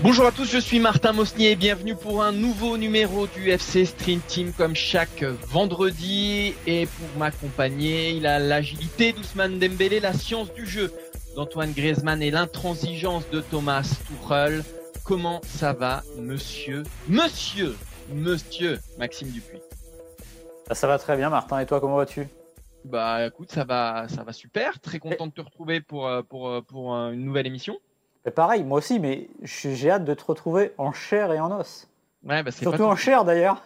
Bonjour à tous, je suis Martin Mosnier et bienvenue pour un nouveau numéro du FC Stream Team comme chaque vendredi. Et pour m'accompagner, il a l'agilité d'Ousmane Dembélé, la science du jeu d'Antoine Griezmann et l'intransigeance de Thomas Tuchel. Comment ça va, monsieur Monsieur Monsieur Maxime Dupuis? Bah, Ça va très bien, Martin. Et toi, comment vas-tu? Bah écoute, ça va, ça va super. Très content de te retrouver pour, euh, pour, euh, pour euh, une nouvelle émission. Bah, Pareil, moi aussi, mais j'ai hâte de te retrouver en chair et en os. Ouais, bah c'est Surtout tout- en chair, d'ailleurs.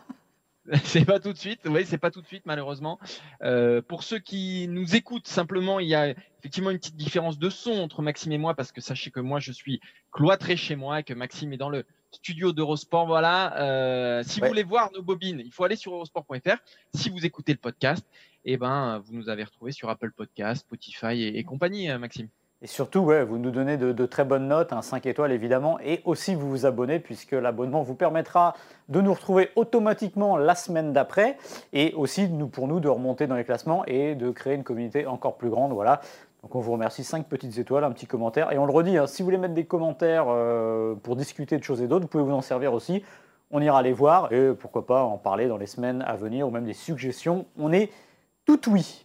C'est pas tout de suite, oui, c'est pas tout de suite malheureusement. Euh, pour ceux qui nous écoutent, simplement, il y a effectivement une petite différence de son entre Maxime et moi, parce que sachez que moi je suis cloîtré chez moi et que Maxime est dans le studio d'Eurosport. Voilà. Euh, si Ouais. vous voulez voir nos bobines, il faut aller sur eurosport.fr. Si vous écoutez le podcast, eh ben vous nous avez retrouvés sur Apple Podcast, Spotify et, et compagnie, euh, Maxime. Et surtout, ouais, vous nous donnez de, très bonnes notes, un 5 étoiles évidemment, et aussi vous vous abonnez, puisque l'abonnement vous permettra de nous retrouver automatiquement la semaine d'après, et aussi nous, pour nous de remonter dans les classements et de créer une communauté encore plus grande. Voilà. Donc on vous remercie, 5 petites étoiles, un petit commentaire. Et on le redit, hein, si vous voulez mettre des commentaires euh, pour discuter de choses et d'autres, vous pouvez vous en servir aussi. On ira les voir et pourquoi pas en parler dans les semaines à venir ou même des suggestions. On est tout oui.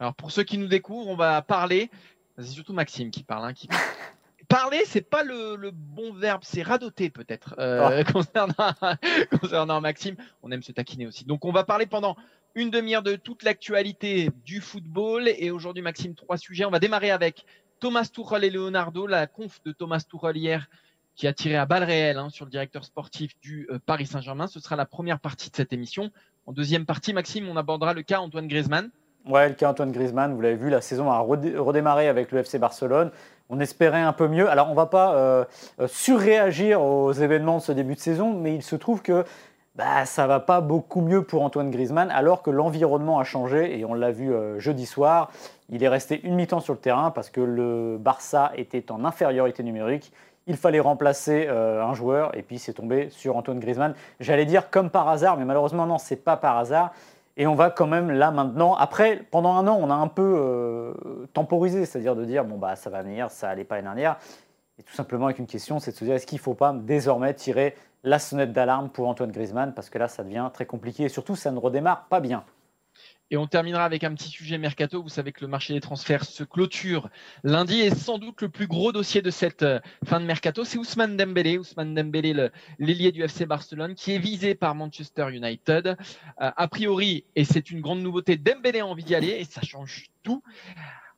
Alors pour ceux qui nous découvrent, on va parler. C'est surtout Maxime qui parle. Hein, qui... Parler, c'est pas le, le bon verbe, c'est radoter peut-être euh, concernant, concernant Maxime. On aime se taquiner aussi. Donc on va parler pendant une demi-heure de toute l'actualité du football. Et aujourd'hui, Maxime, trois sujets. On va démarrer avec Thomas Tuchel et Leonardo, la conf de Thomas Tuchel hier qui a tiré à balles réelles hein, sur le directeur sportif du euh, Paris Saint-Germain. Ce sera la première partie de cette émission. En deuxième partie, Maxime, on abordera le cas Antoine Griezmann. Ouais, le cas Antoine Griezmann, vous l'avez vu, la saison a redé- redémarré avec le FC Barcelone. On espérait un peu mieux. Alors, on ne va pas euh, euh, surréagir aux événements de ce début de saison, mais il se trouve que bah, ça va pas beaucoup mieux pour Antoine Griezmann, alors que l'environnement a changé, et on l'a vu euh, jeudi soir. Il est resté une mi-temps sur le terrain parce que le Barça était en infériorité numérique. Il fallait remplacer un joueur, et puis c'est tombé sur Antoine Griezmann. J'allais dire comme par hasard, mais malheureusement, non, c'est pas par hasard. Et on va quand même là maintenant. Après, pendant un an, on a un peu euh, temporisé, c'est-à-dire de dire bon bah ça va venir, ça allait pas l'année dernière. Et tout simplement avec une question, c'est de se dire est-ce qu'il ne faut pas désormais tirer la sonnette d'alarme pour Antoine Griezmann? Parce que là ça devient très compliqué et surtout ça ne redémarre pas bien. Et on terminera avec un petit sujet mercato. Vous savez que le marché des transferts se clôture lundi et sans doute le plus gros dossier de cette euh, fin de mercato, c'est Ousmane Dembélé. Ousmane Dembélé, l'ailier du FC Barcelone, qui est visé par Manchester United. Euh, a priori, et c'est une grande nouveauté, Dembélé a envie d'y aller et ça change tout.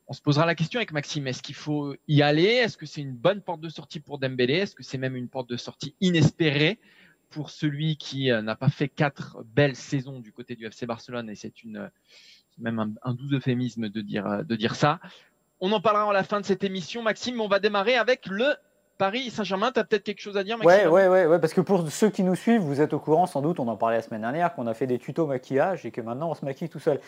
On se posera la question avec Maxime. Est-ce qu'il faut y aller? Est-ce que c'est une bonne porte de sortie pour Dembélé? Est-ce que c'est même une porte de sortie inespérée? Pour celui qui euh, n'a pas fait quatre belles saisons du côté du FC Barcelone et c'est une même un, doux euphémisme de dire euh, de dire ça. On en parlera à la fin de cette émission, Maxime. On va démarrer avec le Paris Saint-Germain. Tu as peut-être quelque chose à dire, Maxime? Ouais, ouais, ouais, parce que pour ceux qui nous suivent, vous êtes au courant sans doute, on en parlait la semaine dernière, qu'on a fait des tutos maquillage et que maintenant on se maquille tout seul.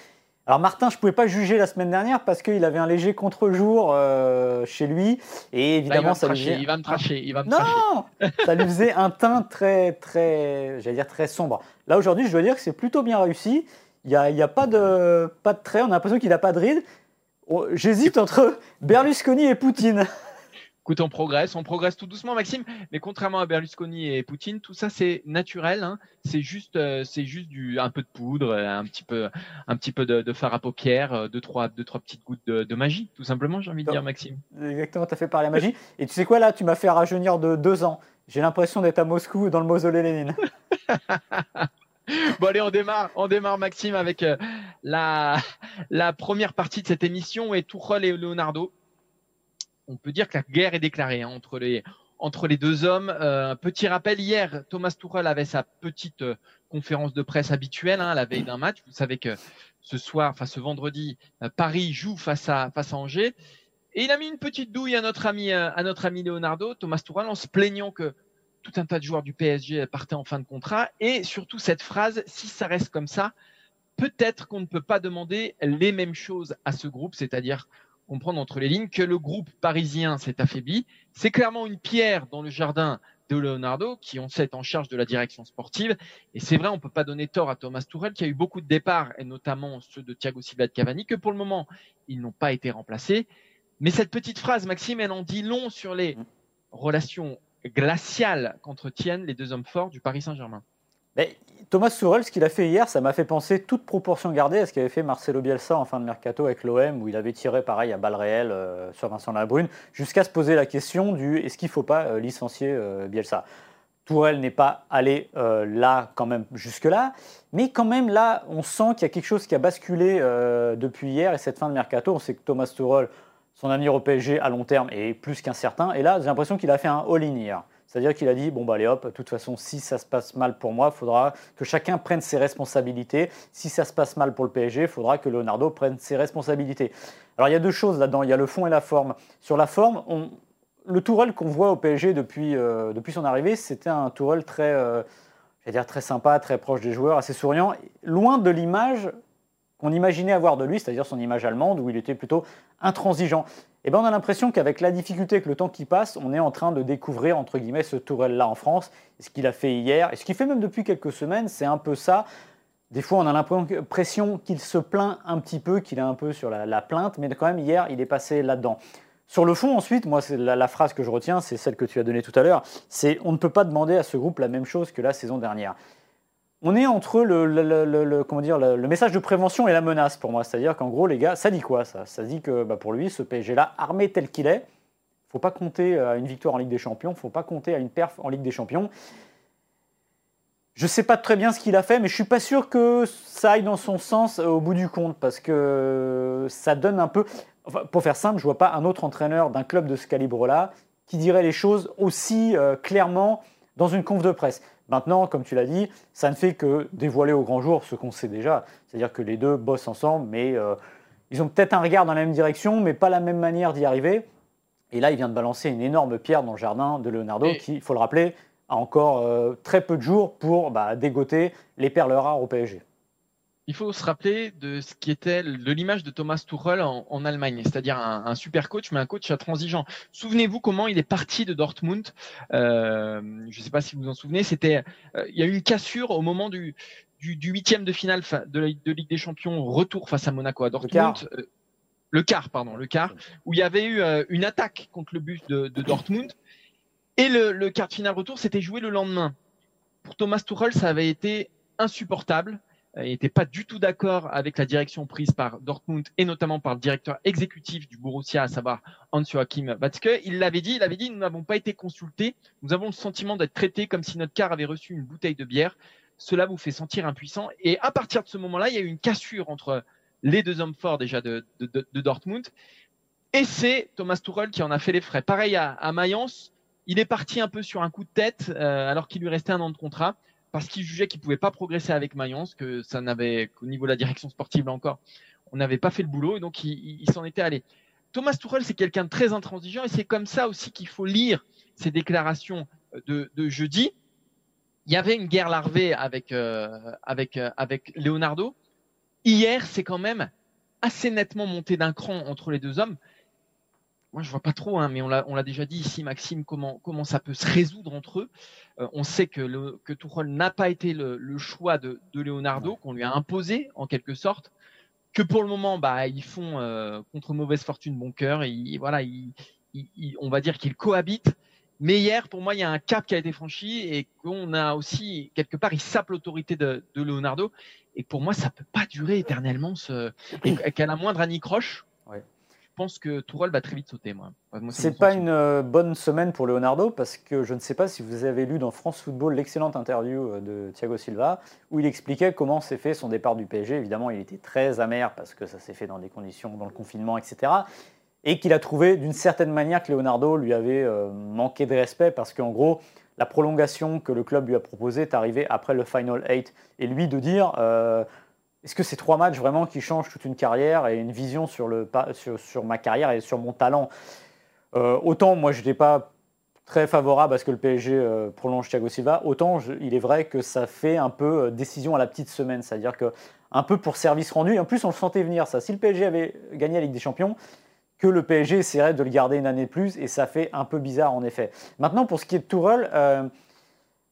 Alors Martin, je ne pouvais pas juger la semaine dernière parce qu'il avait un léger contre-jour euh, chez lui et va évidemment me ça lui faisait il va me tracher, il va me tracher. Non Ça lui faisait un teint très, très, j'allais dire très sombre. Là, aujourd'hui, je dois dire que c'est plutôt bien réussi. Il n'y a, y a pas, de, pas de trait, on a l'impression qu'il n'a pas de ride. Oh, J'hésite entre Berlusconi et Poutine. Écoute, on progresse, on progresse tout doucement, Maxime. Mais contrairement à Berlusconi et Poutine, tout ça c'est naturel. hein. C'est juste, euh, c'est juste du, un peu de poudre, un petit peu, un petit peu de, de fard à paupières, euh, deux trois, deux trois petites gouttes de, de magie, tout simplement. J'ai envie de dire, Maxime. Exactement, tu as fait par la magie. Et tu sais quoi, là, tu m'as fait rajeunir de deux ans. J'ai l'impression d'être à Moscou dans le mausolée Lénine. Bon allez, on démarre, on démarre Maxime avec euh, la, la première partie de cette émission et Tuchel et Leonardo. On peut dire que la guerre est déclarée hein, entre les deux hommes. Euh, petit rappel hier, Thomas Tuchel avait sa petite euh, conférence de presse habituelle hein, la veille d'un match. Vous savez que ce soir, enfin ce vendredi, euh, Paris joue face à, face à Angers. Et il a mis une petite douille à notre ami, euh, à notre ami Leonardo, Thomas Tuchel, en se plaignant que tout un tas de joueurs du PSG partaient en fin de contrat. Et surtout cette phrase, si ça reste comme ça, peut-être qu'on ne peut pas demander les mêmes choses à ce groupe, c'est-à-dire comprendre entre les lignes que le groupe parisien s'est affaibli. C'est clairement une pierre dans le jardin de Leonardo, qui on sait est en charge de la direction sportive. Et c'est vrai, on ne peut pas donner tort à Thomas Tourelle, qui a eu beaucoup de départs, et notamment ceux de Thiago Silva de Cavani, que pour le moment, ils n'ont pas été remplacés. Mais cette petite phrase, Maxime, elle en dit long sur les relations glaciales qu'entretiennent les deux hommes forts du Paris Saint-Germain. Thomas Tuchel, ce qu'il a fait hier, ça m'a fait penser, toute proportion gardée, à ce qu'avait fait Marcelo Bielsa en fin de mercato avec l'OM, où il avait tiré pareil à balles réelles euh, sur Vincent Labrune, jusqu'à se poser la question du est-ce qu'il ne faut pas euh, licencier euh, Bielsa? Tourelle n'est pas allé là quand même jusque-là, mais quand même là, on sent qu'il y a quelque chose qui a basculé depuis hier et cette fin de mercato. On sait que Thomas Tuchel, son avenir au PSG à long terme est plus qu'incertain, et là, j'ai l'impression qu'il a fait un all-in hier. C'est-à-dire qu'il a dit, bon, bah allez hop, de toute façon, si ça se passe mal pour moi, il faudra que chacun prenne ses responsabilités. Si ça se passe mal pour le PSG, il faudra que Leonardo prenne ses responsabilités. Alors il y a deux choses là-dedans, il y a le fond et la forme. Sur la forme, le Tourelle qu'on voit au PSG depuis, euh, depuis son arrivée, c'était un Tourelle très, euh, très sympa, très proche des joueurs, assez souriant, loin de l'image qu'on imaginait avoir de lui, c'est-à-dire son image allemande, où il était plutôt intransigeant. Et eh ben on a l'impression qu'avec la difficulté, avec le temps qui passe, on est en train de découvrir, entre guillemets, ce Tourelle-là en France. Ce qu'il a fait hier, et ce qu'il fait même depuis quelques semaines, c'est un peu ça. Des fois, on a l'impression qu'il se plaint un petit peu, qu'il est un peu sur la, plainte, mais quand même, hier, il est passé là-dedans. Sur le fond, ensuite, moi, c'est la, phrase que je retiens, c'est celle que tu as donnée tout à l'heure, c'est on ne peut pas demander à ce groupe la même chose que la saison dernière on est entre le, message de prévention et la menace pour moi. C'est-à-dire qu'en gros, les gars, ça dit quoi ça? Dit que bah, pour lui, ce PSG-là, armé tel qu'il est, faut pas compter à une victoire en Ligue des Champions, faut pas compter à une perf en Ligue des Champions. Je ne sais pas très bien ce qu'il a fait, mais je ne suis pas sûr que ça aille dans son sens euh, au bout du compte, parce que ça donne un peu... pour faire simple, je ne vois pas un autre entraîneur d'un club de ce calibre-là qui dirait les choses aussi euh, clairement dans une conf de presse. Maintenant, comme tu l'as dit, ça ne fait que dévoiler au grand jour ce qu'on sait déjà. C'est-à-dire que les deux bossent ensemble, mais euh, ils ont peut-être un regard dans la même direction, mais pas la même manière d'y arriver. Et là, il vient de balancer une énorme pierre dans le jardin de Leonardo, qui, il faut le rappeler, a encore euh, très peu de jours pour bah, dégoter les perles rares au PSG il faut se rappeler de ce qui était de l'image de Thomas Tuchel en, Allemagne, c'est-à-dire un, super coach, mais un coach intransigeant. Souvenez-vous comment il est parti de Dortmund. Euh, je ne sais pas si vous vous en souvenez. C'était, euh, il y a eu une cassure au moment du du huitième de finale de, de, Ligue des Champions, retour face à Monaco à Dortmund. Euh, le quart, pardon, le quart, où il y avait eu une attaque contre le bus de, Dortmund. Et le, le quart de finale retour, s'était joué le lendemain. Pour Thomas Tuchel, ça avait été insupportable euh, il n'était pas du tout d'accord avec la direction prise par Dortmund et notamment par le directeur exécutif du Borussia, à savoir Hans-Joachim Watzke. Il l'avait dit, il avait dit, nous n'avons pas été consultés, nous avons le sentiment d'être traités comme si notre car avait reçu une bouteille de bière. Cela vous fait sentir impuissant. Et à partir de ce moment-là, il y a eu une cassure entre les deux hommes forts déjà de, Dortmund. Et c'est Thomas Tuchel qui en a fait les frais. Pareil à, Mayence, il est parti un peu sur un coup de tête euh, alors qu'il lui restait un an de contrat parce qu'il jugeait qu'il pouvait pas progresser avec Mayence, que ça n'avait qu'au niveau de la direction sportive là encore, on n'avait pas fait le boulot et donc il, s'en était allé. Thomas Tuchel, c'est quelqu'un de très intransigeant et c'est comme ça aussi qu'il faut lire ses déclarations de, jeudi. Il y avait une guerre larvée avec euh, avec euh, avec Leonardo. Hier, c'est quand même assez nettement monté d'un cran entre les deux hommes moi je vois pas trop, hein, mais on l'a déjà dit ici, Maxime, comment, comment ça peut se résoudre entre eux. Euh, on sait que, le, que Tuchel n'a pas été le, choix de, de Leonardo, qu'on lui a imposé en quelque sorte, que pour le moment, bah, ils font euh, contre mauvaise fortune bon cœur, et voilà, on va dire qu'ils cohabitent. Mais hier, pour moi, il y a un cap qui a été franchi et qu'on a aussi, quelque part, il sape l'autorité de, de, Leonardo. Et pour moi, ça peut pas durer éternellement. Ce... Qu'à la moindre anicroche, pense que Tourelle va très vite sauter, moi. c'est pas une euh, bonne semaine pour Leonardo parce que je ne sais pas si vous avez lu dans France Football l'excellente interview euh, de Thiago Silva où il expliquait comment s'est fait son départ du PSG. Évidemment, il était très amer parce que ça s'est fait dans des conditions, dans le confinement, etc. Et qu'il a trouvé d'une certaine manière que Leonardo lui avait euh, manqué de respect parce qu'en gros, la prolongation que le club lui a proposée est arrivée après le Final 8. Et lui de dire, euh, est-ce que c'est trois matchs vraiment qui changent toute une carrière et une vision sur, le, sur, ma carrière et sur mon talent euh, Autant moi je n'étais pas très favorable à ce que le PSG euh, prolonge Thiago Silva, autant il est vrai que ça fait un peu décision à la petite semaine, c'est-à-dire que un peu pour service rendu, et en plus on le sentait venir ça. Si le PSG avait gagné la Ligue des Champions, que le PSG essaierait de le garder une année de plus, et ça fait un peu bizarre en effet. Maintenant, pour ce qui est de Tourelle, euh,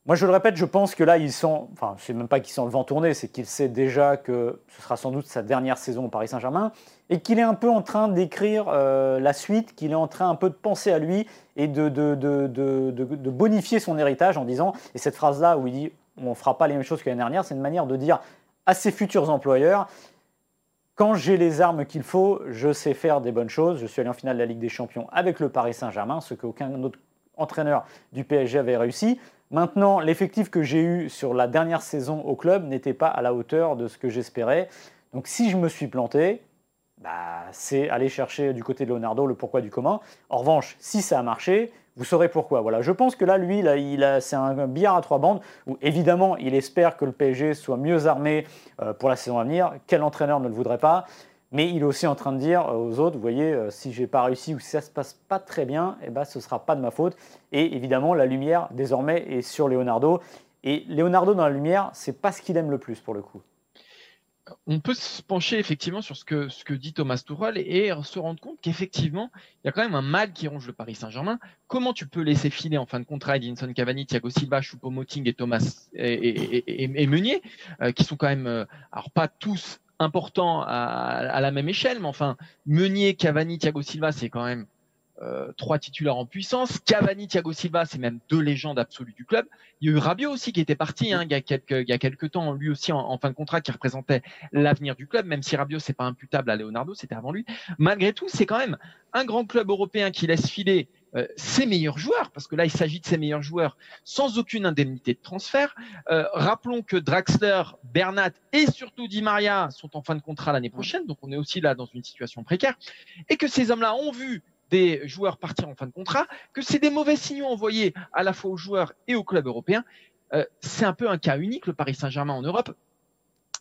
moi je le répète, je pense que là, ils sont, enfin, sais même pas qu'ils sont le vent tourné, c'est qu'il sait déjà que ce sera sans doute sa dernière saison au Paris Saint-Germain, et qu'il est un peu en train d'écrire euh, la suite, qu'il est en train un peu de penser à lui et de bonifier son héritage en disant, et cette phrase-là où il dit on ne fera pas les mêmes choses que l'année dernière, c'est une manière de dire à ses futurs employeurs, quand j'ai les armes qu'il faut, je sais faire des bonnes choses. Je suis allé en finale de la Ligue des Champions avec le Paris Saint-Germain, ce qu'aucun autre entraîneur du PSG avait réussi. Maintenant, l'effectif que j'ai eu sur la dernière saison au club n'était pas à la hauteur de ce que j'espérais. Donc si je me suis planté, bah, c'est aller chercher du côté de Leonardo le pourquoi du comment. En revanche, si ça a marché, vous saurez pourquoi. Voilà, je pense que là, lui, c'est un billard à trois bandes où évidemment, il espère que le PSG soit mieux armé euh, pour la saison à venir. Quel entraîneur ne le voudrait pas? Mais il est aussi en train de dire aux autres, vous voyez, euh, si j'ai pas réussi ou si ça se passe pas très bien, eh ben, ce sera pas de ma faute. Et évidemment, la lumière désormais est sur Leonardo. Et Leonardo dans la lumière, c'est pas ce qu'il aime le plus pour le coup on peut se pencher effectivement sur ce que, ce que dit Thomas Tuchel et, se rendre compte qu'effectivement, il y a quand même un mal qui ronge le Paris Saint-Germain. Comment tu peux laisser filer en fin de contrat Edinson Cavani, Thiago Silva, Choupo-Moting et Thomas et, Meunier, euh, qui sont quand même, euh, alors pas tous importants à, à, la même échelle, mais enfin, Meunier, Cavani, Thiago Silva, c'est quand même euh, trois titulaires en puissance. Cavani, Thiago Silva, c'est même deux légendes absolues du club. Il y a eu Rabiot aussi qui était parti hein, il, y a quelques, il y a quelques temps, lui aussi en, fin de contrat, qui représentait l'avenir du club, même si Rabiot c'est pas imputable à Leonardo, c'était avant lui. Malgré tout, c'est quand même un grand club européen qui laisse filer euh, ses meilleurs joueurs, parce que là il s'agit de ses meilleurs joueurs sans aucune indemnité de transfert. Euh, rappelons que Draxler, Bernat et surtout Di Maria sont en fin de contrat l'année prochaine, donc on est aussi là dans une situation précaire, et que ces hommes-là ont vu des joueurs partir en fin de contrat, que c'est des mauvais signaux envoyés à la fois aux joueurs et aux clubs européens. Euh, c'est un peu un cas unique, le Paris Saint-Germain en Europe.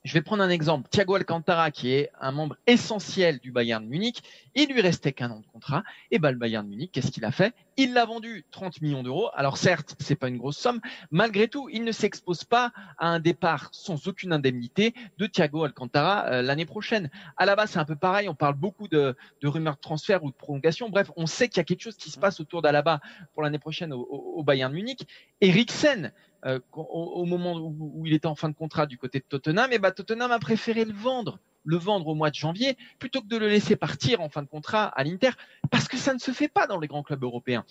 Je vais prendre un exemple. Thiago Alcantara, qui est un membre essentiel du Bayern de Munich, il lui restait qu'un an de contrat. Et ben, le Bayern de Munich, qu'est-ce qu'il a fait? Il l'a vendu 30 millions d'euros. Alors certes, c'est pas une grosse somme. Malgré tout, il ne s'expose pas à un départ sans aucune indemnité de Thiago Alcantara euh, l'année prochaine. À la base, c'est un peu pareil. On parle beaucoup de, rumeurs de transfert ou de prolongation. Bref, on sait qu'il y a quelque chose qui se passe autour d'Alaba pour l'année prochaine au, au Bayern de Munich. Eriksen, euh, au, moment où, il était en fin de contrat du côté de Tottenham, et bah, Tottenham a préféré le vendre, le vendre au mois de janvier, plutôt que de le laisser partir en fin de contrat à l'Inter, parce que ça ne se fait pas dans les grands clubs européens.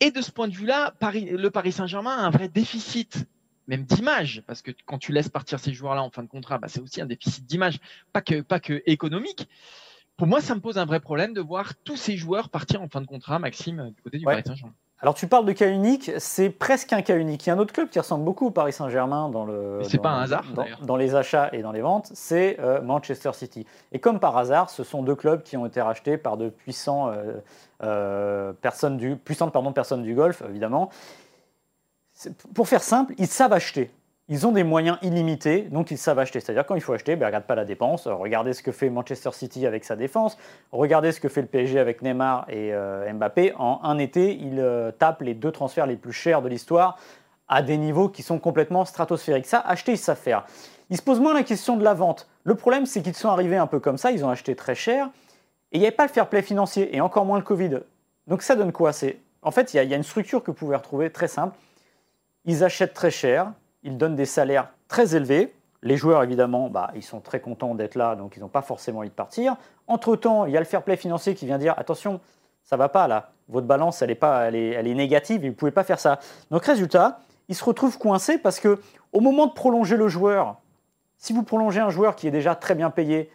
Et de ce point de vue-là, le Paris Saint-Germain a un vrai déficit même d'image, parce que quand tu laisses partir ces joueurs-là en fin de contrat, bah, c'est aussi un déficit d'image, pas que, pas que économique. Pour moi, ça me pose un vrai problème de voir tous ces joueurs partir en fin de contrat, Maxime, du côté du Paris Saint-Germain. Alors tu parles de cas unique, c'est presque un cas unique. Il y a un autre club qui ressemble beaucoup au Paris Saint-Germain dans le. C'est pas un hasard. Dans, les achats et dans les ventes, c'est euh, Manchester City. Et comme par hasard, ce sont deux clubs qui ont été rachetés par de puissants euh, euh, personnes du puissantes pardon personnes du golf évidemment. Pour faire simple, ils savent acheter ils ont des moyens illimités, donc ils savent acheter. C'est-à-dire quand il faut acheter, ben, regarde pas la dépense, regardez ce que fait Manchester City avec sa défense, regardez ce que fait le PSG avec Neymar et euh, Mbappé. En un été, ils euh, tapent les deux transferts les plus chers de l'histoire à des niveaux qui sont complètement stratosphériques. Ça, acheter, ils savent faire. Ils se posent moins la question de la vente. Le problème, c'est qu'ils sont arrivés un peu comme ça, ils ont acheté très cher, et il n'y avait pas le fair play financier, et encore moins le Covid. Donc ça donne quoi? En fait, il y, a une structure que vous pouvez retrouver très simple. Ils achètent très cher, ils donnent des salaires très élevés. Les joueurs, évidemment, bah, ils sont très contents d'être là, donc ils n'ont pas forcément envie de partir. Entre-temps, il y a le fair play financier qui vient dire attention, ça va pas là, votre balance, elle est, négative vous ne pouvez pas faire ça. Donc, résultat, ils se retrouvent coincés parce que au moment de prolonger le joueur, si vous prolongez un joueur qui est déjà très bien payé,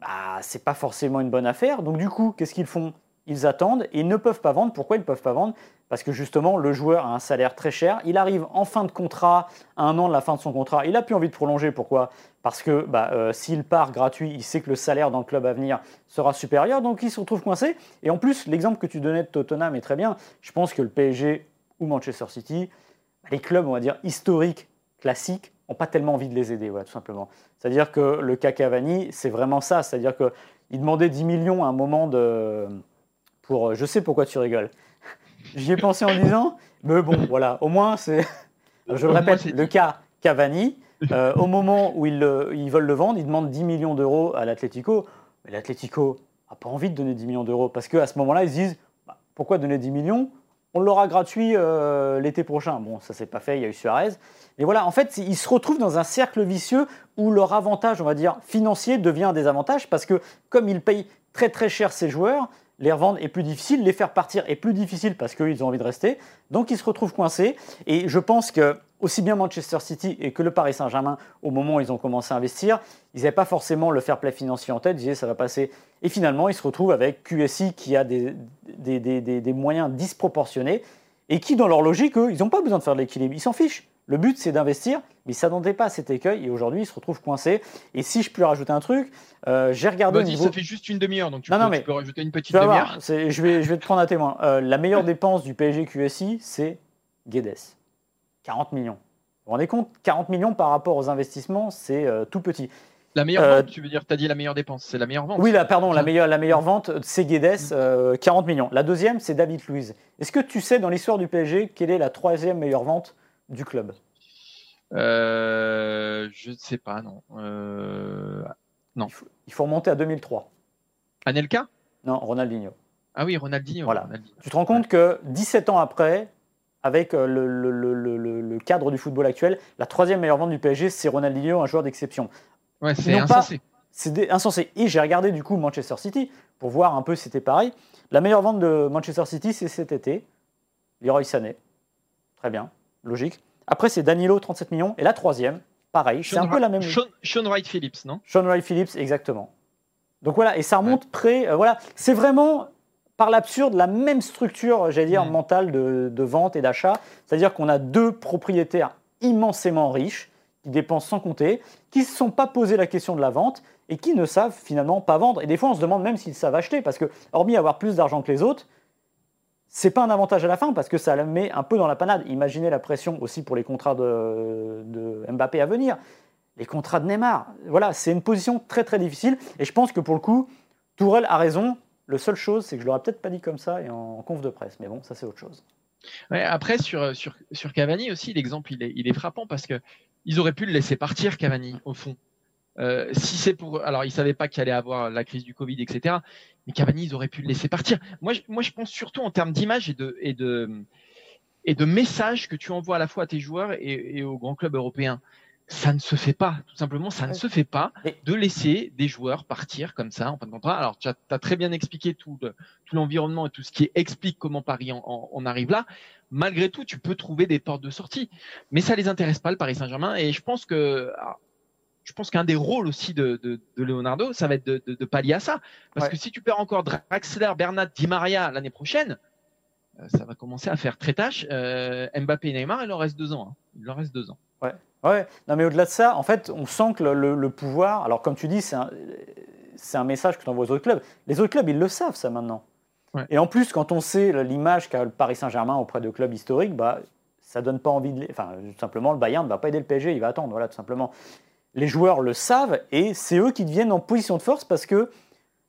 bah, ce n'est pas forcément une bonne affaire. Donc, du coup, qu'est-ce qu'ils font? Ils attendent et ils ne peuvent pas vendre. Pourquoi ils ne peuvent pas vendre? Parce que justement, le joueur a un salaire très cher. Il arrive en fin de contrat, à un an de la fin de son contrat. Il n'a plus envie de prolonger. Pourquoi? Parce que bah, euh, s'il part gratuit, il sait que le salaire dans le club à venir sera supérieur. Donc il se retrouve coincé. Et en plus, l'exemple que tu donnais de Tottenham est très bien. Je pense que le PSG ou Manchester City les clubs, on va dire, historiques, classiques, n'ont pas tellement envie de les aider, voilà, tout simplement. C'est-à-dire que le cas Cavani, c'est vraiment ça. C'est-à-dire qu'il demandait 10 millions à un moment de... pour... Je sais pourquoi tu rigoles. J'y ai pensé en disant, mais bon, voilà, au moins, c'est... Je le répète, le cas Cavani, euh, au moment où ils, ils, veulent le vendre, ils demandent 10 millions d'euros à l'Atlético. Mais l'Atlético n'a pas envie de donner 10 millions d'euros parce qu'à ce moment-là, ils se disent bah, pourquoi donner 10 millions? On l'aura gratuit euh, l'été prochain. Bon, ça s'est pas fait, il y a eu Suarez. Et voilà, en fait, ils se retrouvent dans un cercle vicieux où leur avantage, on va dire, financier devient un désavantage parce que comme ils payent très très cher ces joueurs, les revendre est plus difficile, les faire partir est plus difficile parce qu'ils ont envie de rester. Donc ils se retrouvent coincés. Et je pense que aussi bien Manchester City et que le Paris Saint-Germain, au moment où ils ont commencé à investir, ils n'avaient pas forcément le fair play financier en tête, ils disaient ça va passer. Et finalement, ils se retrouvent avec QSI qui a des, des, moyens disproportionnés et qui, dans leur logique, eux, ils n'ont pas besoin de faire de l'équilibre, ils s'en fichent. Le but, c'est d'investir, mais ils ne s'attendaient pas à cet écueil et aujourd'hui, ils se retrouvent coincés. Et si je peux rajouter un truc, euh, j'ai regardé. Vas-y, ça fait juste une demi-heure, donc tu, peux, mais, rajouter une petite demi-heure. Je vais, je vais te prendre un témoin. Euh, la meilleure dépense du PSG QSI, c'est Guedes. 40 millions. Vous vous rendez compte 40 millions par rapport aux investissements, c'est euh, tout petit. La meilleure vente, tu veux dire, tu as dit la meilleure dépense, c'est la meilleure vente Oui, là, pardon, la meilleure, la meilleure vente, c'est Guedes, 40 millions. La deuxième, c'est David Luiz. Est-ce que tu sais, dans l'histoire du PSG, quelle est la troisième meilleure vente du club euh, Je ne sais pas, non. Euh, non. Il faut, remonter à 2003. Anelka? Non, Ronaldinho. Ah oui, Ronaldinho. Voilà. Tu te rends compte que 17 ans après, avec euh, le, le, cadre du football actuel, la troisième meilleure vente du PSG, c'est Ronaldinho, un joueur d'exception. Ouais, c'est insensé. C'est insensé. Et j'ai regardé du coup Manchester City pour voir un peu si c'était pareil. La meilleure vente de Manchester City, c'est cet été. Leroy Sané. Très bien, logique. Après, c'est Danilo, 37 millions. Et la troisième, pareil, c'est un peu la même. Sean, Sean Wright Phillips, non? Sean Wright Phillips, exactement. Donc voilà, et ça remonte près. Euh, voilà, c'est vraiment par l'absurde la même structure, j'allais dire, mentale de, vente et d'achat. C'est-à-dire qu'on a deux propriétaires immensément riches qui dépensent sans compter, qui ne se sont pas posé la question de la vente et qui ne savent finalement pas vendre. Et des fois, on se demande même s'ils savent acheter, parce que, hormis avoir plus d'argent que les autres, c'est pas un avantage à la fin parce que ça la met un peu dans la panade. Imaginez la pression aussi pour les contrats de, Mbappé à venir, les contrats de Neymar. Voilà, c'est une position très très difficile et je pense que pour le coup, Tourelle a raison. Le seule chose, c'est que je l'aurais peut-être pas dit comme ça et en conf de presse, mais bon, ça c'est autre chose. après, sur, sur, sur Cavani aussi, l'exemple il est, il est frappant parce que ils auraient pu le laisser partir, Cavani, au fond. Euh, si c'est pour, alors ils savaient pas qu'il allait avoir la crise du Covid, etc. Mais Cavani, ils auraient pu le laisser partir. Moi, je, moi, je pense surtout en termes d'image et de, et de, et de messages que tu envoies à la fois à tes joueurs et, aux grands clubs européens. Ça ne se fait pas, tout simplement, ça ne se fait pas de laisser des joueurs partir comme ça en fin de contrat. Alors, tu as, très bien expliqué tout, tout l'environnement et tout ce qui explique comment Paris en, arrive là. Malgré tout, tu peux trouver des portes de sortie, mais ça les intéresse pas le Paris Saint-Germain. Et je pense que je pense qu'un des rôles aussi de, Leonardo, ça va être de, pallier à ça. Parce que si tu perds encore Draxler, Bernat, Di Maria l'année prochaine, euh, ça va commencer à faire très tâche. Euh, Mbappé et Neymar, il leur reste deux ans. Hein. Il leur reste deux ans. Ouais. Ouais. Non, mais au-delà de ça, en fait, on sent que le, pouvoir. Alors, comme tu dis, c'est un, un, message que tu envoies aux autres clubs. Les autres clubs, ils le savent, ça maintenant. Et en plus, quand on sait l'image qu'a le Paris Saint-Germain auprès de clubs historiques, bah, ça donne pas envie de. Enfin, simplement, le Bayern ne va pas aider le PSG, il va attendre, voilà, tout simplement les joueurs le savent et c'est eux qui deviennent en position de force parce que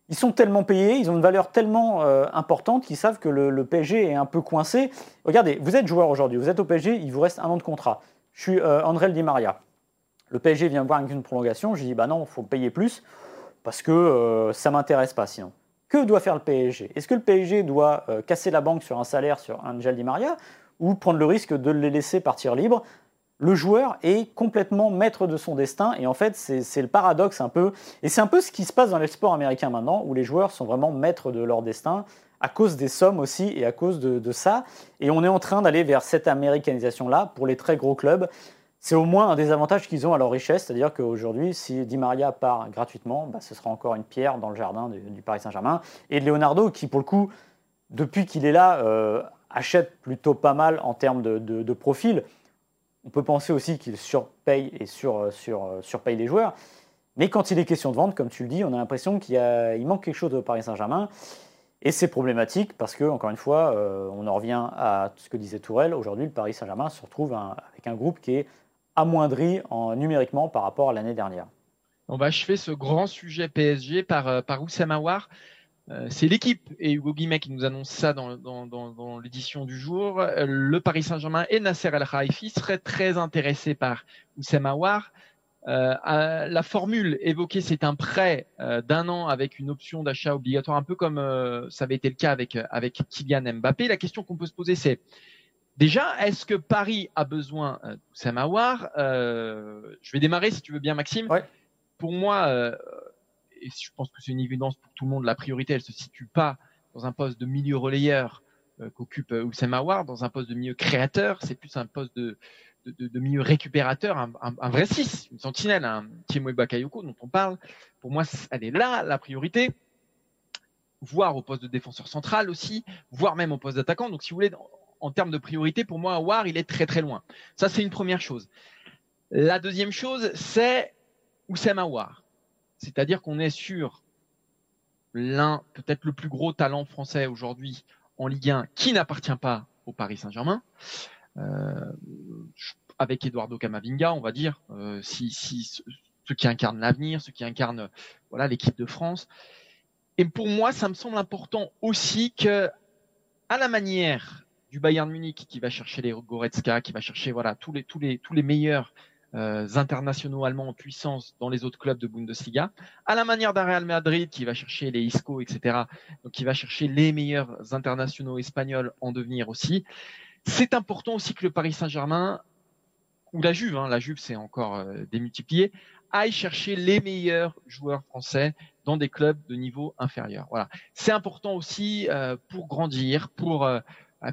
ils sont tellement payés, ils ont une valeur tellement euh, importante qu'ils savent que le, PSG est un peu coincé. Regardez, vous êtes joueur aujourd'hui, vous êtes au PSG, il vous reste un an de contrat. Je suis euh, André Di Maria. Le PSG vient me voir avec une prolongation, je dis bah non, faut payer plus parce que euh, ça m'intéresse pas sinon. Que doit faire le PSG Est-ce que le PSG doit casser la banque sur un salaire sur Angel Di Maria ou prendre le risque de les laisser partir libres le joueur est complètement maître de son destin. Et en fait, c'est le paradoxe un peu. Et c'est un peu ce qui se passe dans les sports américains maintenant, où les joueurs sont vraiment maîtres de leur destin à cause des sommes aussi et à cause de, ça. Et on est en train d'aller vers cette américanisation-là pour les très gros clubs. C'est au moins un des avantages qu'ils ont à leur richesse, c'est-à-dire qu'aujourd'hui, si Di Maria part gratuitement, bah, ce sera encore une pierre dans le jardin du, Paris Saint-Germain. Et Leonardo, qui pour le coup, depuis qu'il est là, euh, achète plutôt pas mal en termes de profil. On peut penser aussi qu'il surpaye et euh, euh, surpaye les joueurs. Mais quand il est question de vente, comme tu le dis, on a l'impression qu'il manque quelque chose au Paris Saint-Germain. Et c'est problématique parce que, encore une fois, on en revient à ce que disait Tourelle. Aujourd'hui, le Paris Saint-Germain se retrouve avec un groupe qui est amoindri en, numériquement par rapport à l'année dernière. On va achever ce grand sujet PSG par, par Oussama War. Euh, c'est l'équipe et Hugo Guimet qui nous annonce ça dans, l'édition du jour. Euh, le Paris Saint-Germain et Nasser El Khalifi seraient très intéressés par Oussem Aouar. Euh, la formule évoquée, c'est un prêt d'un an avec une option d'achat obligatoire, un peu comme ça avait été le cas avec, avec Kylian Mbappé. La question qu'on peut se poser, c'est déjà, est-ce que Paris a besoin d'Oussem Aouar? Je vais démarrer si tu veux bien, Maxime. Pour moi, et je pense que c'est une évidence pour tout le monde, la priorité, elle se situe pas dans un poste de milieu relayeur euh, qu'occupe euh, Oussem Aouar, dans un poste de milieu créateur, c'est plus un poste de, de, de, milieu récupérateur, un, un, vrai 6, une sentinelle, un Tiemwe Bakayoko dont on parle. Pour moi, elle est là, la priorité. Voire au poste de défenseur central aussi, voire même au poste d'attaquant. Donc, si vous voulez, en termes de priorité, pour moi, Aouar, il est très très loin. Ça, c'est une première chose. La deuxième chose, c'est Oussem Aouar. C'est-à-dire qu'on est sur l'un, peut-être le plus gros talent français aujourd'hui en Ligue 1 qui n'appartient pas au Paris Saint-Germain. Euh, avec Eduardo Camavinga, on va dire, euh, si, si ceux qui incarnent l'avenir, ceux qui incarnent voilà l'équipe de France. Et pour moi, ça me semble important aussi que, à la manière du Bayern Munich qui va chercher les Goretzka, qui va chercher voilà tous les tous les tous les meilleurs euh, internationaux allemands en puissance dans les autres clubs de Bundesliga, à la manière d'un Real Madrid qui va chercher les Isco, etc., donc qui va chercher les meilleurs internationaux espagnols en devenir aussi. C'est important aussi que le Paris Saint-Germain, ou la Juve, hein, la Juve c'est encore euh, démultiplié, aille chercher les meilleurs joueurs français dans des clubs de niveau inférieur. Voilà, c'est important aussi euh, pour grandir, pour euh,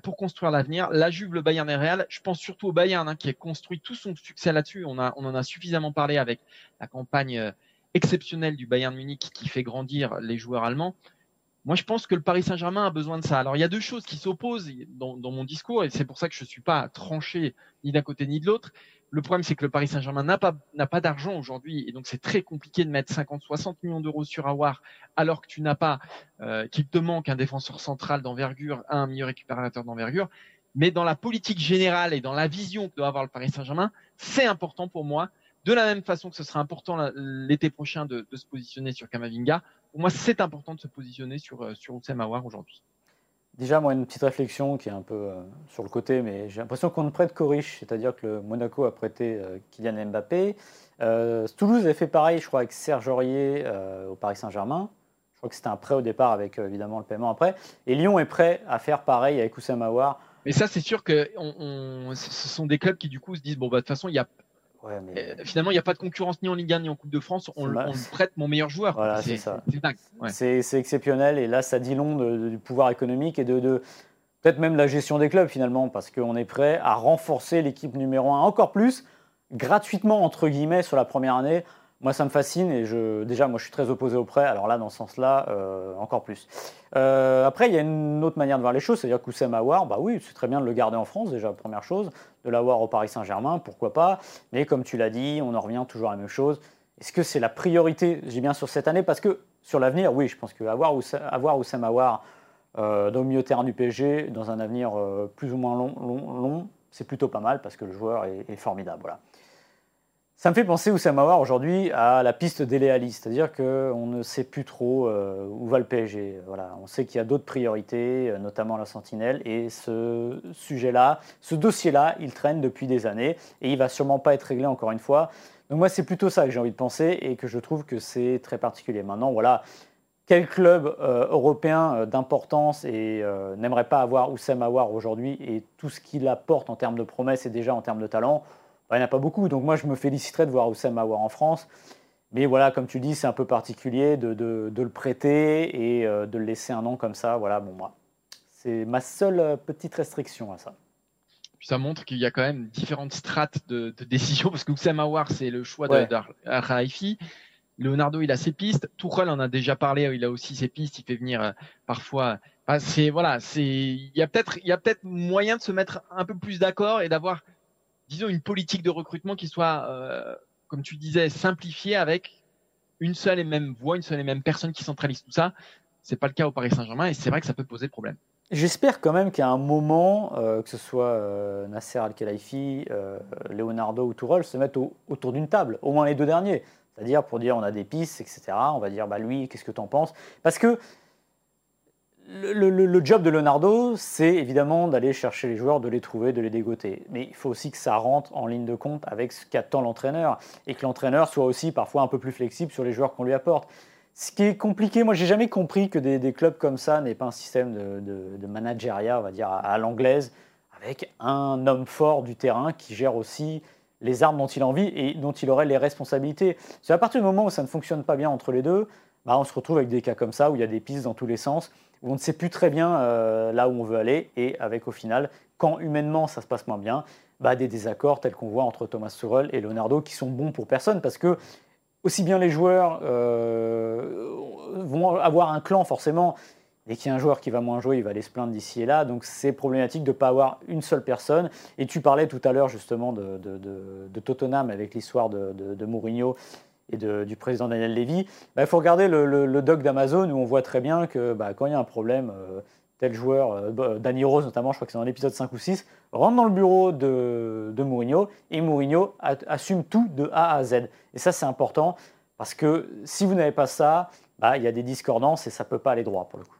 pour construire l'avenir. La Juve, le Bayern et Real, je pense surtout au Bayern hein, qui a construit tout son succès là-dessus. On, on en a suffisamment parlé avec la campagne euh, exceptionnelle du Bayern Munich qui fait grandir les joueurs allemands. Moi, je pense que le Paris Saint-Germain a besoin de ça. Alors, il y a deux choses qui s'opposent dans, mon discours, et c'est pour ça que je ne suis pas tranché ni d'un côté ni de l'autre. Le problème, c'est que le Paris Saint-Germain n'a pas, n'a pas d'argent aujourd'hui, et donc c'est très compliqué de mettre 50, 60 millions d'euros sur Awar, alors que tu n'as pas, euh, qu'il te manque un défenseur central d'envergure, un milieu récupérateur d'envergure. Mais dans la politique générale et dans la vision que doit avoir le Paris Saint-Germain, c'est important pour moi. De la même façon que ce sera important l'été prochain de, de, se positionner sur Kamavinga, pour moi, c'est important de se positionner sur, euh, sur Oussem Awar aujourd'hui. Déjà, moi, une petite réflexion qui est un peu euh, sur le côté, mais j'ai l'impression qu'on ne prête qu'au riche, c'est-à-dire que le Monaco a prêté euh, Kylian Mbappé. Euh, Toulouse a fait pareil, je crois, avec Serge Aurier au Paris Saint-Germain. Je crois que c'était un prêt au départ avec évidemment le paiement après. Et Lyon est prêt à faire pareil avec Oussama Aouar. Mais ça, c'est sûr que ce sont des clubs qui du coup se disent bon bah de toute façon il y a euh, finalement, il n'y a pas de concurrence ni en Ligue 1 ni en Coupe de France. On, prête mon meilleur joueur. Voilà, c'est ça. C'est exceptionnel. Et là, ça dit long du pouvoir économique et de, de peut-être même la gestion des clubs finalement, parce qu'on est prêt à renforcer l'équipe numéro 1 encore plus, gratuitement, entre guillemets, sur la première année. Moi, ça me fascine et je, déjà, moi, je suis très opposé au prêt. Alors là, dans ce sens-là, euh, encore plus. Euh, après, il y a une autre manière de voir les choses, c'est-à-dire qu'Oussem Aouar, bah oui, c'est très bien de le garder en France, déjà, première chose, de l'avoir au Paris Saint-Germain, pourquoi pas. Mais comme tu l'as dit, on en revient toujours à la même chose. Est-ce que c'est la priorité, j'ai bien sur cette année? Parce que sur l'avenir, oui, je pense qu'avoir avoir Oussem Aouar euh, dans le milieu terrain du PSG, dans un avenir plus ou moins long c'est plutôt pas mal parce que le joueur est, est formidable. Voilà. Ça me fait penser, Oussama aujourd'hui, à la piste d'Eleali, c'est-à-dire qu'on ne sait plus trop euh, où va le PSG. Voilà, on sait qu'il y a d'autres priorités, euh, notamment la Sentinelle, et ce sujet-là, ce dossier-là, il traîne depuis des années, et il va sûrement pas être réglé encore une fois. Donc moi, c'est plutôt ça que j'ai envie de penser, et que je trouve que c'est très particulier. Maintenant, voilà, quel club euh, européen d'importance et n'aimerait pas avoir Oussama aujourd'hui, et tout ce qu'il apporte en termes de promesses et déjà en termes de talent? Bah, il n'y en a pas beaucoup. Donc moi, je me féliciterais de voir Oussem Aouar en France. Mais voilà, comme tu dis, c'est un peu particulier de, le prêter et euh, de le laisser un an comme ça. Voilà, bon, moi, c'est ma seule euh, petite restriction à ça. ça montre qu'il y a quand même différentes strates de, décision, parce que Oussem Aouar, c'est le choix de, de Leonardo, il a ses pistes. Tuchel en a déjà parlé, il a aussi ses pistes. Il fait venir euh, parfois. c'est voilà, c'est il y a peut-être il y a peut-être moyen de se mettre un peu plus d'accord et d'avoir disons, une politique de recrutement qui soit, euh, comme tu disais, simplifiée avec une seule et même voix, une seule et même personne qui centralise tout ça. C'est pas le cas au Paris Saint-Germain et c'est vrai que ça peut poser problème. J'espère quand même qu'à un moment, euh, que ce soit euh, Nasser Al-Khelaifi, Leonardo ou Tourelle, se mettent autour d'une table, au moins les deux derniers. C'est-à-dire pour dire on a des pistes, etc. On va dire bah lui, qu'est-ce que tu en penses? Parce que le, job de Leonardo, c'est évidemment d'aller chercher les joueurs, de les trouver, de les dégoter. Mais il faut aussi que ça rentre en ligne de compte avec ce qu'attend l'entraîneur et que l'entraîneur soit aussi parfois un peu plus flexible sur les joueurs qu'on lui apporte. Ce qui est compliqué, moi j'ai jamais compris que des, clubs comme ça n'aient pas un système de, de, managériat, on va dire, à, l'anglaise, avec un homme fort du terrain qui gère aussi les armes dont il a envie et dont il aurait les responsabilités. C'est à partir du moment où ça ne fonctionne pas bien entre les deux, bah, on se retrouve avec des cas comme ça où il y a des pistes dans tous les sens, où on ne sait plus très bien euh, là où on veut aller, et avec au final, quand humainement ça se passe moins bien, bah, des désaccords tels qu'on voit entre Thomas Tuchel et Leonardo qui sont bons pour personne parce que aussi bien les joueurs euh, vont avoir un clan forcément. Dès qu'il y a un joueur qui va moins jouer, il va aller se plaindre d'ici et là. Donc c'est problématique de ne pas avoir une seule personne. Et tu parlais tout à l'heure justement de, de, Tottenham avec l'histoire de, Mourinho et du président Daniel Levy. Bah, il faut regarder le, doc d'Amazon où on voit très bien que bah, quand il y a un problème, euh, tel joueur, euh, bah, Rose notamment, je crois que c'est dans l'épisode 5 ou 6, rentre dans le bureau de, Mourinho et Mourinho assume tout de A à Z. Et ça, c'est important parce que si vous n'avez pas ça, il y a des discordances et ça ne peut pas aller droit pour le coup.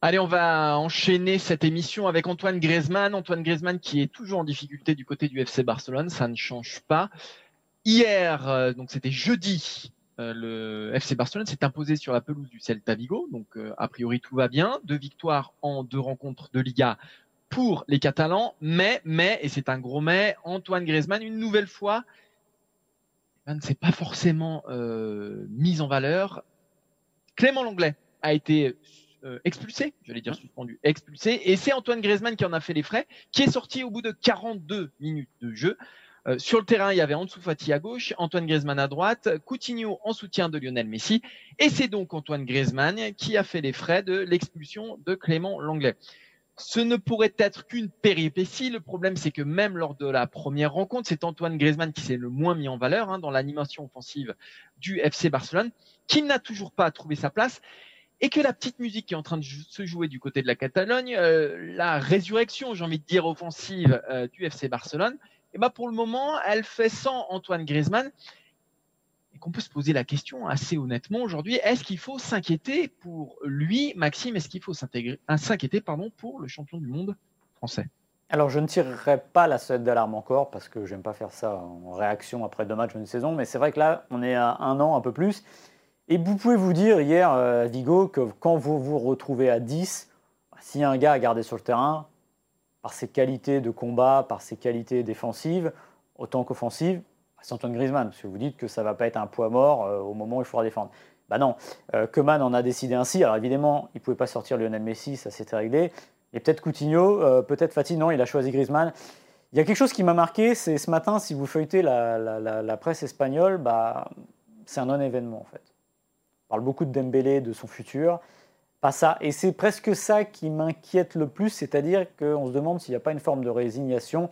Allez, on va enchaîner cette émission avec Antoine Griezmann. Antoine Griezmann qui est toujours en difficulté du côté du FC Barcelone, ça ne change pas. Hier, euh, donc c'était jeudi, euh, le FC Barcelone s'est imposé sur la pelouse du Celta Vigo. Donc, euh, a priori, tout va bien. Deux victoires en deux rencontres de Liga pour les Catalans. Mais, mais, et c'est un gros mais, Antoine Griezmann, une nouvelle fois, eh ben, ne s'est pas forcément euh, mis en valeur. Clément Longlais a été expulsé, j'allais dire suspendu, expulsé. Et c'est Antoine Griezmann qui en a fait les frais, qui est sorti au bout de 42 minutes de jeu. Euh, sur le terrain, il y avait Ansu Fati à gauche, Antoine Griezmann à droite, Coutinho en soutien de Lionel Messi. Et c'est donc Antoine Griezmann qui a fait les frais de l'expulsion de Clément Langlais. Ce ne pourrait être qu'une péripétie. Le problème, c'est que même lors de la première rencontre, c'est Antoine Griezmann qui s'est le moins mis en valeur hein, dans l'animation offensive du FC Barcelone, qui n'a toujours pas trouvé sa place et que la petite musique qui est en train de se jouer du côté de la Catalogne, euh, la résurrection, j'ai envie de dire, offensive euh, du FC Barcelone, et ben pour le moment, elle fait sans Antoine Griezmann. Et qu'on peut se poser la question assez honnêtement aujourd'hui, est-ce qu'il faut s'inquiéter pour lui, Maxime Est-ce qu'il faut euh, s'inquiéter pardon, pour le champion du monde français? Alors, je ne tirerai pas la sonnette d'alarme encore parce que j'aime pas faire ça en réaction après deux matchs d'une saison, mais c'est vrai que là, on est à un an, un peu plus. Et vous pouvez vous dire hier, euh, Vigo, que quand vous vous retrouvez à 10, si un gars a gardé sur le terrain, par ses qualités de combat, par ses qualités défensives, autant qu'offensives, c'est Antoine Griezmann. Parce que vous dites que ça ne va pas être un poids mort euh, au moment où il faudra défendre. Bah non, euh, Keman en a décidé ainsi. Alors évidemment, il ne pouvait pas sortir Lionel Messi, ça s'était réglé. Et peut-être Coutinho, euh, peut-être Fatih, non, il a choisi Griezmann. Il y a quelque chose qui m'a marqué, c'est ce matin, si vous feuilletez la, presse espagnole, bah, c'est un non-événement en fait. On parle beaucoup de Dembélé, de son futur pas ça. Et c'est presque ça qui m'inquiète le plus, c'est-à-dire qu'on se demande s'il n'y a pas une forme de résignation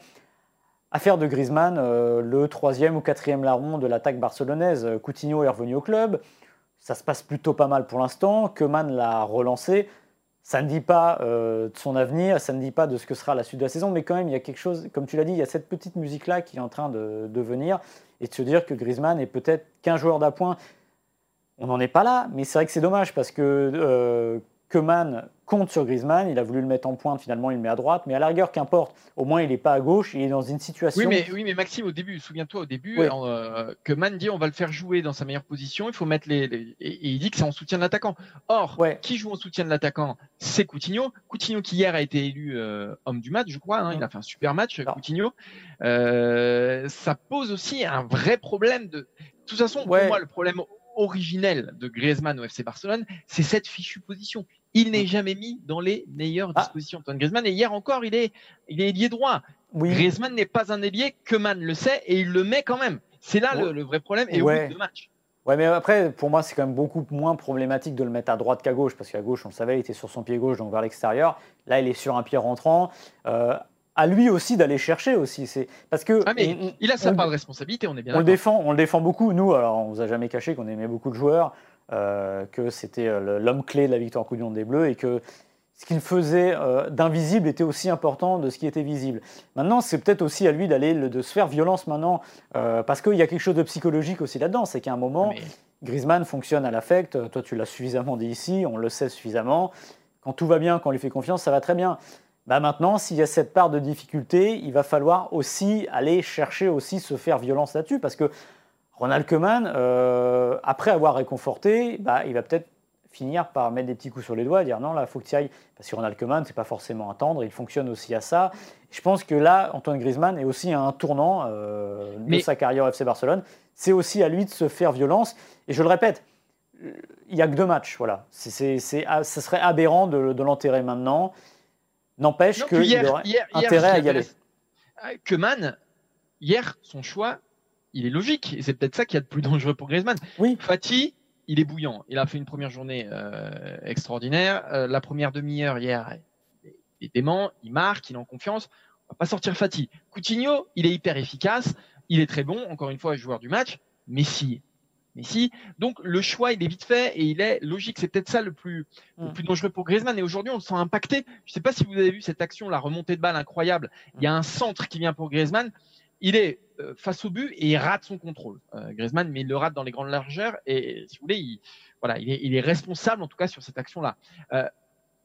à faire de Griezmann euh, le troisième ou quatrième larron de l'attaque barcelonaise. Coutinho est revenu au club, ça se passe plutôt pas mal pour l'instant, Keman l'a relancé. Ça ne dit pas euh, de son avenir, ça ne dit pas de ce que sera la suite de la saison, mais quand même, il y a quelque chose, comme tu l'as dit, il y a cette petite musique-là qui est en train de, venir, et de se dire que Griezmann est peut-être qu'un joueur d'appoint on n'en est pas là, mais c'est vrai que c'est dommage parce que euh, compte sur Griezmann, il a voulu le mettre en pointe, finalement il le met à droite, mais à la rigueur, qu'importe, au moins il n'est pas à gauche, il est dans une situation. Oui, mais, oui, mais Maxime, au début, souviens-toi, au début, euh, dit on va le faire jouer dans sa meilleure position, il faut mettre les. Et, il dit que c'est en soutien de l'attaquant. Or, qui joue en soutien de l'attaquant C'est Coutinho. Coutinho qui hier a été élu euh, homme du match, je crois, hein, il a fait un super match, Coutinho. Euh, ça pose aussi un vrai problème de. De toute façon, pour moi, le problème originel de Griezmann au FC Barcelone, c'est cette fichue position. Il n'est jamais mis dans les meilleures ah. dispositions. Antoine Griezmann, et hier encore, il est, il est ailier droit. Griezmann n'est pas un ailier, que Man le sait, et il le met quand même. C'est là le, vrai problème, et ouais. au bout de match. Ouais, mais après, pour moi, c'est quand même beaucoup moins problématique de le mettre à droite qu'à gauche, parce qu'à gauche, on le savait, il était sur son pied gauche, donc vers l'extérieur. Là, il est sur un pied rentrant. Euh, à lui aussi d'aller chercher aussi. C'est parce que ah, il a sa part de responsabilité, on est bien. On le défend, on le défend beaucoup. Nous, alors on vous a jamais caché qu'on aimait beaucoup de joueurs. que c'était l'homme clé de la victoire Monde des Bleus et que ce qu'il faisait d'invisible était aussi important de ce qui était visible. Maintenant, c'est peut-être aussi à lui d'aller de se faire violence maintenant, parce qu'il y a quelque chose de psychologique aussi là-dedans. C'est qu'à un moment, Griezmann fonctionne à l'affect. Toi, tu l'as suffisamment dit ici, on le sait suffisamment. Quand tout va bien, quand on lui fait confiance, ça va très bien. Bah maintenant, s'il y a cette part de difficulté, il va falloir aussi aller chercher aussi se faire violence là-dessus, parce que Ronald Koeman, euh, après avoir réconforté, bah, il va peut-être finir par mettre des petits coups sur les doigts et dire non, là, il faut que tu ailles. Parce que Ronald Koeman, c'est pas forcément attendre, il fonctionne aussi à ça. Je pense que là, Antoine Griezmann est aussi à un tournant euh, de sa carrière au FC Barcelone. C'est aussi à lui de se faire violence. Et je le répète, il n'y a que deux matchs. Voilà. C'est, ça serait aberrant de, de l'enterrer maintenant. N'empêche qu'il aurait intérêt à y aller. Keman, hier, son choix, il est logique. Et c'est peut-être ça qui est le plus dangereux pour Griezmann. Oui. Fatih, il est bouillant. Il a fait une première journée euh, extraordinaire. Euh, la première demi-heure hier, il est dément, il marque, il est en confiance. On va pas sortir Fatih. Coutinho, il est hyper efficace. Il est très bon, encore une fois, joueur du match. Messi, Messi. Donc le choix, il est vite fait et il est logique. C'est peut-être ça le plus, le plus dangereux pour Griezmann. Et aujourd'hui, on le sent impacté. Je ne sais pas si vous avez vu cette action, la remontée de balle incroyable. Il y a un centre qui vient pour Griezmann. Il est euh, face au but et il rate son contrôle. Euh, Griezmann, mais il le rate dans les grandes largeurs. Et si vous voulez, il, voilà, il est, il est responsable en tout cas sur cette action-là. Euh,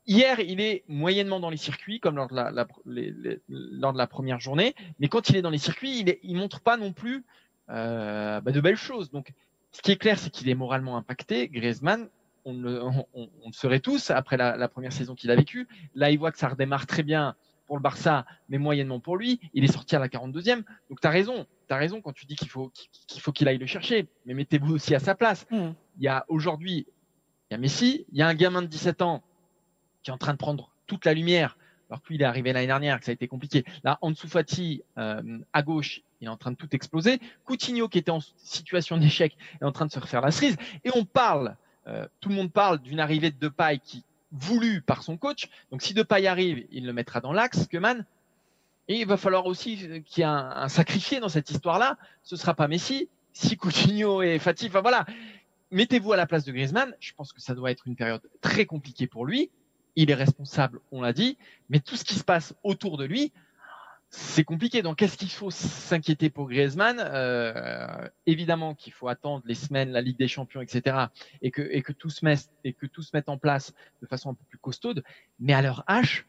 Hier, il est moyennement dans les circuits, comme lors de la, la les, lors de la première journée. Mais quand il est dans les circuits, il, ne montre pas non plus euh, bah, de belles choses. Donc, ce qui est clair, c'est qu'il est moralement impacté. Griezmann, on le, on, serait tous après la, première saison qu'il a vécue. Là, il voit que ça redémarre très bien pour le Barça, mais moyennement pour lui. Il est sorti à la 42e. Donc, tu as raison. Tu as raison quand tu dis qu'il faut qu'il faut qu'il aille le chercher. Mais mettez-vous aussi à sa place. Hmm. Il y a aujourd'hui, il y a Messi, il y a un gamin de 17 ans qui est en train de prendre toute la lumière alors que il est arrivé l'année dernière, que ça a été compliqué. Là, Ansu Fati, euh, à gauche, il est en train de tout exploser. Coutinho, qui était en situation d'échec, est en train de se refaire la cerise. Et on parle, euh, tout le monde parle d'une arrivée de Depay qui voulue par son coach. Donc, si Depay arrive, il le mettra dans l'axe, Keman. Et il va falloir aussi qu'il y ait un, un sacrifié dans cette histoire-là. Ce sera pas Messi. Si Coutinho et Fati, enfin voilà. Mettez-vous à la place de Griezmann. Je pense que ça doit être une période très compliquée pour lui il est responsable, on l'a dit, mais tout ce qui se passe autour de lui, c'est compliqué. Donc, qu'est-ce qu'il faut s'inquiéter pour Griezmann? Euh, Évidemment qu'il faut attendre les semaines, la Ligue des Champions, etc., et que, et que tout se mette et que tout se mette en place de façon un peu plus costaude. Mais à leur H,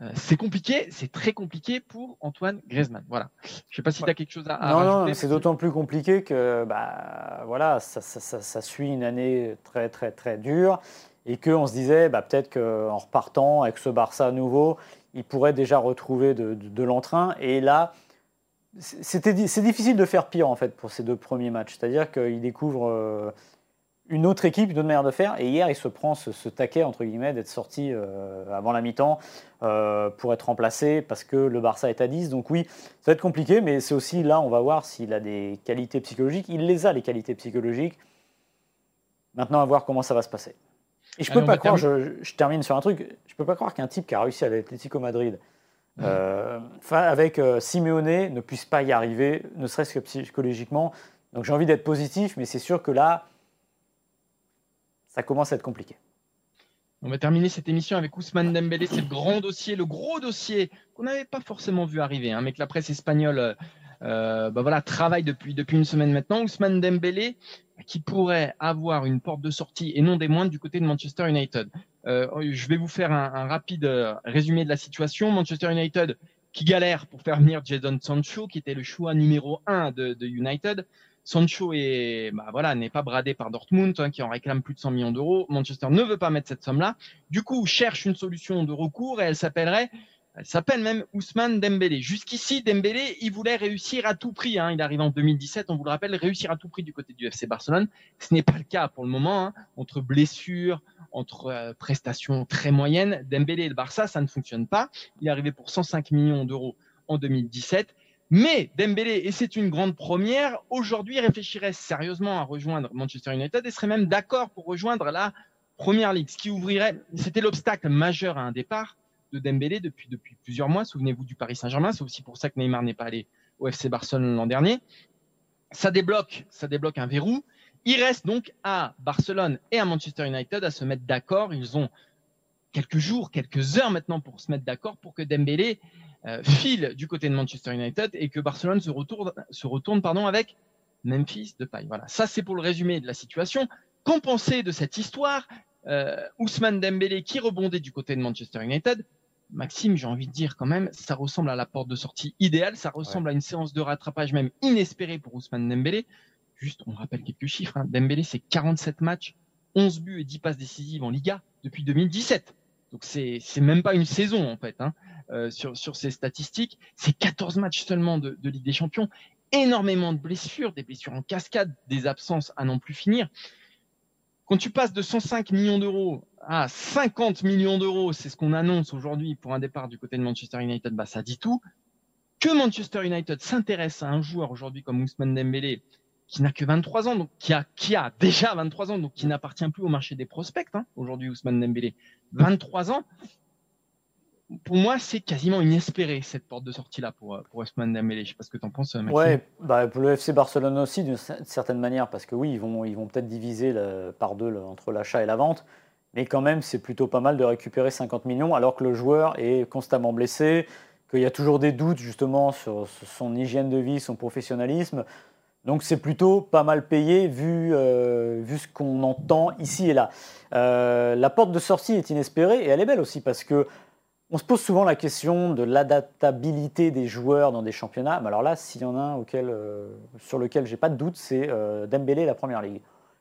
euh, c'est compliqué, c'est très compliqué pour Antoine Griezmann. Voilà. Je sais pas si tu as quelque chose à, à non, Non, c'est d'autant plus compliqué que bah, voilà, ça, ça, ça, ça, suit une année très très très dure et qu'on se disait bah, peut-être qu'en repartant avec ce Barça nouveau, il pourrait déjà retrouver de, l'entrain. Et là, c'est difficile de faire pire en fait pour ces deux premiers matchs. C'est-à-dire qu'il découvre euh, une autre équipe, une autre manière de faire. Et hier, il se prend ce, taquet entre guillemets d'être sorti euh, avant la mi-temps euh, pour être remplacé parce que le Barça est à 10. Donc oui, ça va être compliqué, mais c'est aussi là, on va voir s'il a des qualités psychologiques. Il les a les qualités psychologiques. Maintenant, à voir comment ça va se passer. Et je peux pas croire, je, termine sur un truc, je peux pas croire qu'un type qui a réussi à l'Atlético Madrid, euh, avec euh, Simeone, ne puisse pas y arriver, ne serait-ce que psychologiquement. Donc j'ai envie d'être positif, mais c'est sûr que là, ça commence à être compliqué. On va terminer cette émission avec Ousmane Dembélé. C'est le grand dossier, le gros dossier qu'on n'avait pas forcément vu arriver, hein, mais que la presse espagnole euh, bah voilà, travaille depuis, depuis une semaine maintenant. Ousmane Dembélé, qui pourrait avoir une porte de sortie et non des moindres du côté de Manchester United. Euh, je vais vous faire un, rapide euh, résumé de la situation. Manchester United qui galère pour faire venir Jadon Sancho, qui était le choix numéro un de, United. Sancho est, bah voilà, n'est pas bradé par Dortmund, hein, qui en réclame plus de 100 millions d'euros. Manchester ne veut pas mettre cette somme-là. Du coup, cherche une solution de recours et elle s'appellerait elle s'appelle même Ousmane Dembélé. Jusqu'ici, Dembélé, il voulait réussir à tout prix. Hein. Il arrive en 2017, on vous le rappelle, réussir à tout prix du côté du FC Barcelone. Ce n'est pas le cas pour le moment. Hein. Entre blessures, entre euh, prestations très moyennes, Dembélé et le Barça, ça ne fonctionne pas. Il est arrivé pour 105 millions d'euros en 2017. Mais Dembélé, et c'est une grande première, aujourd'hui réfléchirait sérieusement à rejoindre Manchester United et serait même d'accord pour rejoindre la Première Ligue, ce qui ouvrirait, c'était l'obstacle majeur à un départ de Dembélé depuis, depuis plusieurs mois. Souvenez-vous du Paris Saint-Germain. C'est aussi pour ça que Neymar n'est pas allé au FC Barcelone l'an dernier. Ça débloque, ça débloque un verrou. Il reste donc à Barcelone et à Manchester United à se mettre d'accord. Ils ont quelques jours, quelques heures maintenant pour se mettre d'accord pour que Dembélé euh, file du côté de Manchester United et que Barcelone se retourne, se retourne pardon, avec Memphis de paille. Voilà, ça c'est pour le résumé de la situation. Qu'en de cette histoire euh, Ousmane Dembélé qui rebondait du côté de Manchester United? Maxime, j'ai envie de dire quand même, ça ressemble à la porte de sortie idéale, ça ressemble à une séance de rattrapage même inespérée pour Ousmane Dembélé. Juste, on rappelle quelques chiffres. Hein. Dembélé, c'est 47 matchs, 11 buts et 10 passes décisives en Liga depuis 2017. Donc c'est c'est même pas une saison en fait hein, euh, sur sur ces statistiques. C'est 14 matchs seulement de, de Ligue des Champions. Énormément de blessures, des blessures en cascade, des absences à n'en plus finir. Quand tu passes de 105 millions d'euros à 50 millions d'euros, c'est ce qu'on annonce aujourd'hui pour un départ du côté de Manchester United, bah ça dit tout. Que Manchester United s'intéresse à un joueur aujourd'hui comme Ousmane Dembélé, qui n'a que 23 ans, donc qui a, qui a déjà 23 ans, donc qui n'appartient plus au marché des prospects, hein, aujourd'hui Ousmane Dembélé. 23 ans, pour moi, c'est quasiment inespéré cette porte de sortie là pour, pour Ousmane Dembélé. Je sais pas ce que tu en penses, Maxime. Ouais, bah pour le FC Barcelone aussi d'une certaine manière, parce que oui, ils vont, ils vont peut-être diviser par deux entre l'achat et la vente, mais quand même, c'est plutôt pas mal de récupérer 50 millions, alors que le joueur est constamment blessé, qu'il y a toujours des doutes justement sur son hygiène de vie, son professionnalisme. Donc c'est plutôt pas mal payé vu, euh, vu ce qu'on entend ici et là. Euh, la porte de sortie est inespérée et elle est belle aussi parce que on se pose souvent la question de l'adaptabilité des joueurs dans des championnats. Mais alors là, s'il y en a un auquel, euh, sur lequel j'ai pas de doute, c'est Dembélé, la Première Ligue.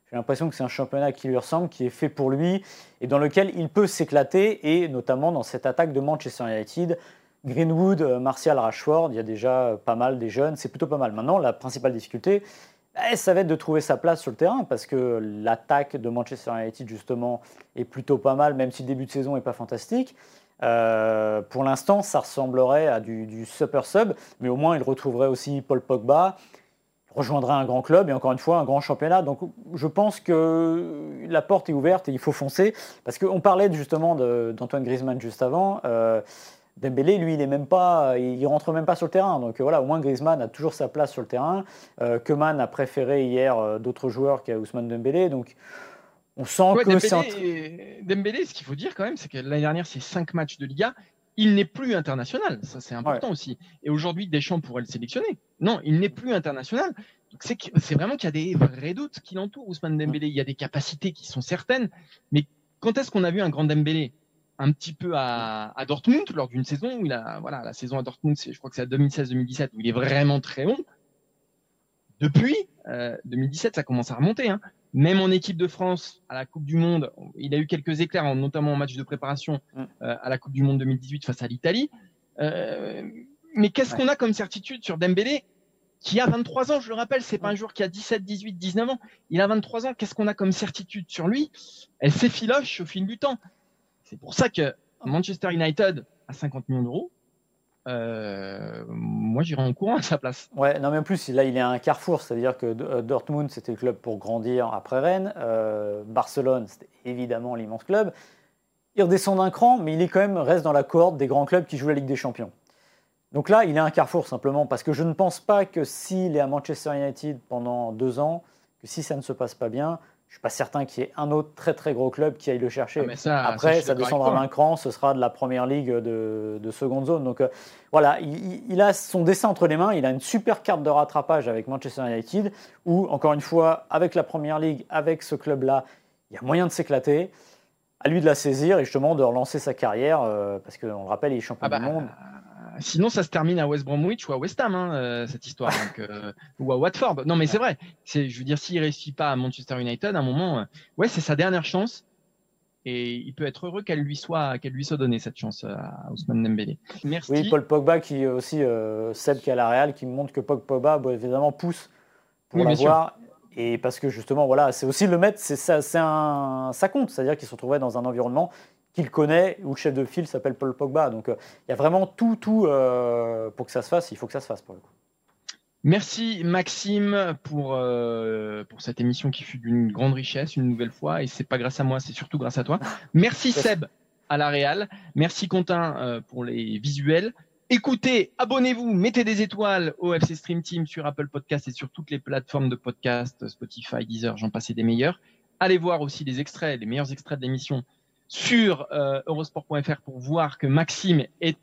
J'ai l'impression que c'est un championnat qui lui ressemble, qui est fait pour lui et dans lequel il peut s'éclater et notamment dans cette attaque de Manchester United Greenwood, euh, Martial, Rashford, il y a déjà euh, pas mal des jeunes, c'est plutôt pas mal. Maintenant, la principale difficulté, ça va être de trouver sa place sur le terrain parce que l'attaque de Manchester United, justement, est plutôt pas mal, même si le début de saison n'est pas fantastique. Euh, pour l'instant, ça ressemblerait à du, super sub, mais au moins il retrouverait aussi Paul Pogba, rejoindrait un grand club et encore une fois un grand championnat. Donc je pense que la porte est ouverte et il faut foncer parce qu'on parlait justement d'Antoine Griezmann juste avant. Dembélé, lui, il est même pas, il rentre même pas sur le terrain. Donc voilà, au moins Griezmann a toujours sa place sur le terrain. Euh, Keman a préféré hier euh, d'autres joueurs qu'à Ousmane Dembélé. Donc on sent que Dembélé, Dembélé, ce qu'il faut dire quand même, c'est que l'année dernière, c'est cinq matchs de Liga. Il n'est plus international, ça c'est important aussi. Et aujourd'hui, Deschamps pourrait le sélectionner. Non, il n'est plus international. C'est vraiment qu'il y a des vrais doutes qui l'entourent, Ousmane Dembélé. Il y a des capacités qui sont certaines, mais quand est-ce qu'on a vu un grand Dembélé? Un petit peu à, Dortmund lors d'une saison où il a, voilà, la saison à Dortmund, je crois que c'est à 2016-2017 où il est vraiment très bon. Depuis 2017, euh, ça commence à remonter. Hein. Même en équipe de France, à la Coupe du Monde, il a eu quelques éclairs, notamment en match de préparation mm. euh, à la Coupe du Monde 2018 face à l'Italie. Euh, mais qu'est-ce qu'on a comme certitude sur Dembélé qui a 23 ans, je le rappelle, c'est pas un joueur qui a 17, 18, 19 ans. Il a 23 ans. Qu'est-ce qu'on a comme certitude sur lui? Elle s'effiloche au fil du temps. C'est pour ça que Manchester United à 50 millions d'euros, euh, moi j'irai en courant à sa place. Ouais, non mais en plus là il est à un carrefour, c'est-à-dire que euh, Dortmund c'était le club pour grandir après Rennes, euh, Barcelone c'était évidemment l'immense club. Il redescend d'un cran, mais il est quand même reste dans la cohorte des grands clubs qui jouent la Ligue des Champions. Donc là il est à un carrefour simplement parce que je ne pense pas que s'il est à Manchester United pendant deux ans, que si ça ne se passe pas bien, je suis pas certain qu'il y ait un autre très très gros club qui aille le chercher. Ah, Après, ça, descendra d'un cran, ce sera de la première ligue de, seconde zone. Donc euh, voilà, il, a son dessin entre les mains. Il a une super carte de rattrapage avec Manchester United, où encore une fois, avec la première ligue, avec ce club-là, il y a moyen de s'éclater. À lui de la saisir et justement de relancer sa carrière, euh, parce qu'on le rappelle, il est champion ah du bah, monde sinon, ça se termine à West Bromwich ou à West Ham, hein, euh, cette histoire, euh, ou à Watford. Non, mais c'est vrai. C'est, je veux dire, s'il réussit pas à Manchester United, à un moment, euh, ouais, c'est sa dernière chance. Et il peut être heureux qu'elle lui soit, qu'elle lui soit donnée cette chance à Ousmane Dembélé. Merci. Oui, Paul Pogba qui aussi Seb qui est à la Real, qui montre que Pogba évidemment pousse pour l'avoir. Et parce que justement, voilà, c'est aussi le maître, c'est ça, c'est un, ça compte, c'est-à-dire qu'il se retrouvait dans un environnement qu'il connaît, où le chef de file s'appelle Paul Pogba. Donc euh, il y a vraiment tout, tout euh, pour que ça se fasse. Il faut que ça se fasse pour le coup. Merci Maxime pour, euh, pour cette émission qui fut d'une grande richesse une nouvelle fois. Et c'est pas grâce à moi, c'est surtout grâce à toi. Merci Seb à la Real. Merci Quentin pour les visuels. Écoutez, abonnez-vous, mettez des étoiles au FC Stream Team sur Apple Podcast et sur toutes les plateformes de podcast, Spotify, Deezer, j'en passais des meilleurs. Allez voir aussi les extraits, les meilleurs extraits de l'émission sur euh, eurosport.fr pour voir que Maxime est,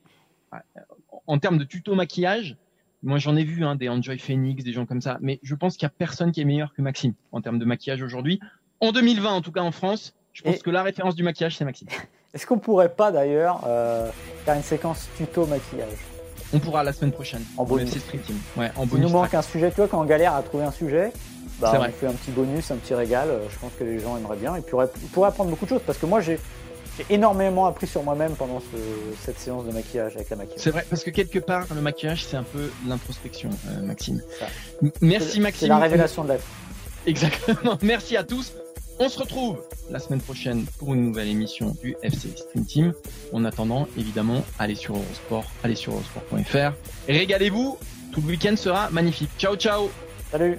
en termes de tuto maquillage, moi j'en ai vu hein, des Enjoy Phoenix, des gens comme ça, mais je pense qu'il n'y a personne qui est meilleur que Maxime en termes de maquillage aujourd'hui. En 2020, en tout cas en France, je pense que la référence du maquillage, c'est Maxime. Est-ce qu'on pourrait pas d'ailleurs euh, faire une séquence tuto maquillage? On pourra la semaine prochaine. En bonus. Ouais, en bonus. Il nous manque un sujet. Tu vois, quand on galère à trouver un sujet, bah, on fait un petit bonus, un petit régal. Euh, je pense que les gens aimeraient bien. Et puis on pourrait apprendre beaucoup de choses parce que moi j'ai énormément appris sur moi-même pendant cette séance de maquillage avec la maquillage. C'est vrai, parce que quelque part, le maquillage, c'est un peu l'introspection, euh, Maxime. Merci, Maxime. C'est la révélation de l'être. Exactement. Merci à tous. On se retrouve la semaine prochaine pour une nouvelle émission du FC Stream Team. En attendant, évidemment, allez sur Eurosport, allez sur eurosport.fr. Régalez-vous, tout le week-end sera magnifique. Ciao, ciao Salut